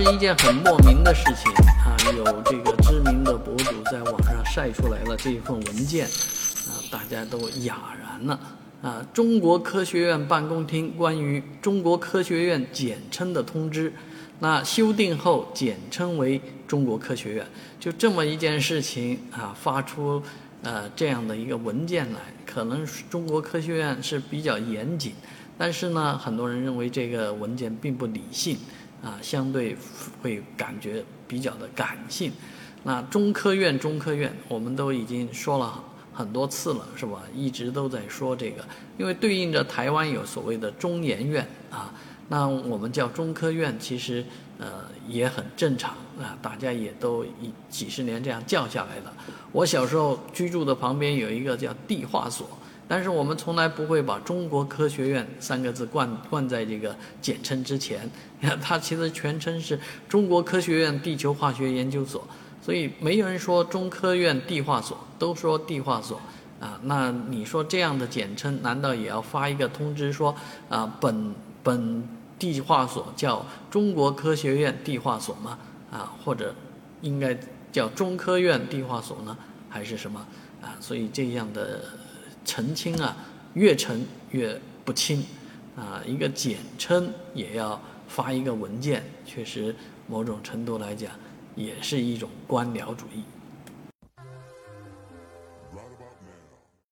是一件很莫名的事情啊！有这个知名的博主在网上晒出来了这一份文件，啊，大家都哑然了啊！中国科学院办公厅关于中国科学院简称的通知，那修订后简称为中国科学院，就这么一件事情啊，发出呃这样的一个文件来，可能中国科学院是比较严谨，但是呢，很多人认为这个文件并不理性。啊，相对会感觉比较的感性。那中科院，中科院，我们都已经说了很多次了，是吧？一直都在说这个，因为对应着台湾有所谓的中研院啊，那我们叫中科院，其实呃也很正常啊，大家也都一几十年这样叫下来的。我小时候居住的旁边有一个叫地化所。但是我们从来不会把中国科学院三个字冠冠在这个简称之前，你 看它其实全称是中国科学院地球化学研究所，所以没有人说中科院地化所，都说地化所啊。那你说这样的简称，难道也要发一个通知说啊，本本地化所叫中国科学院地化所吗？啊，或者应该叫中科院地化所呢，还是什么啊？所以这样的。澄清啊，越澄越不清，啊，一个简称也要发一个文件，确实某种程度来讲，也是一种官僚主义。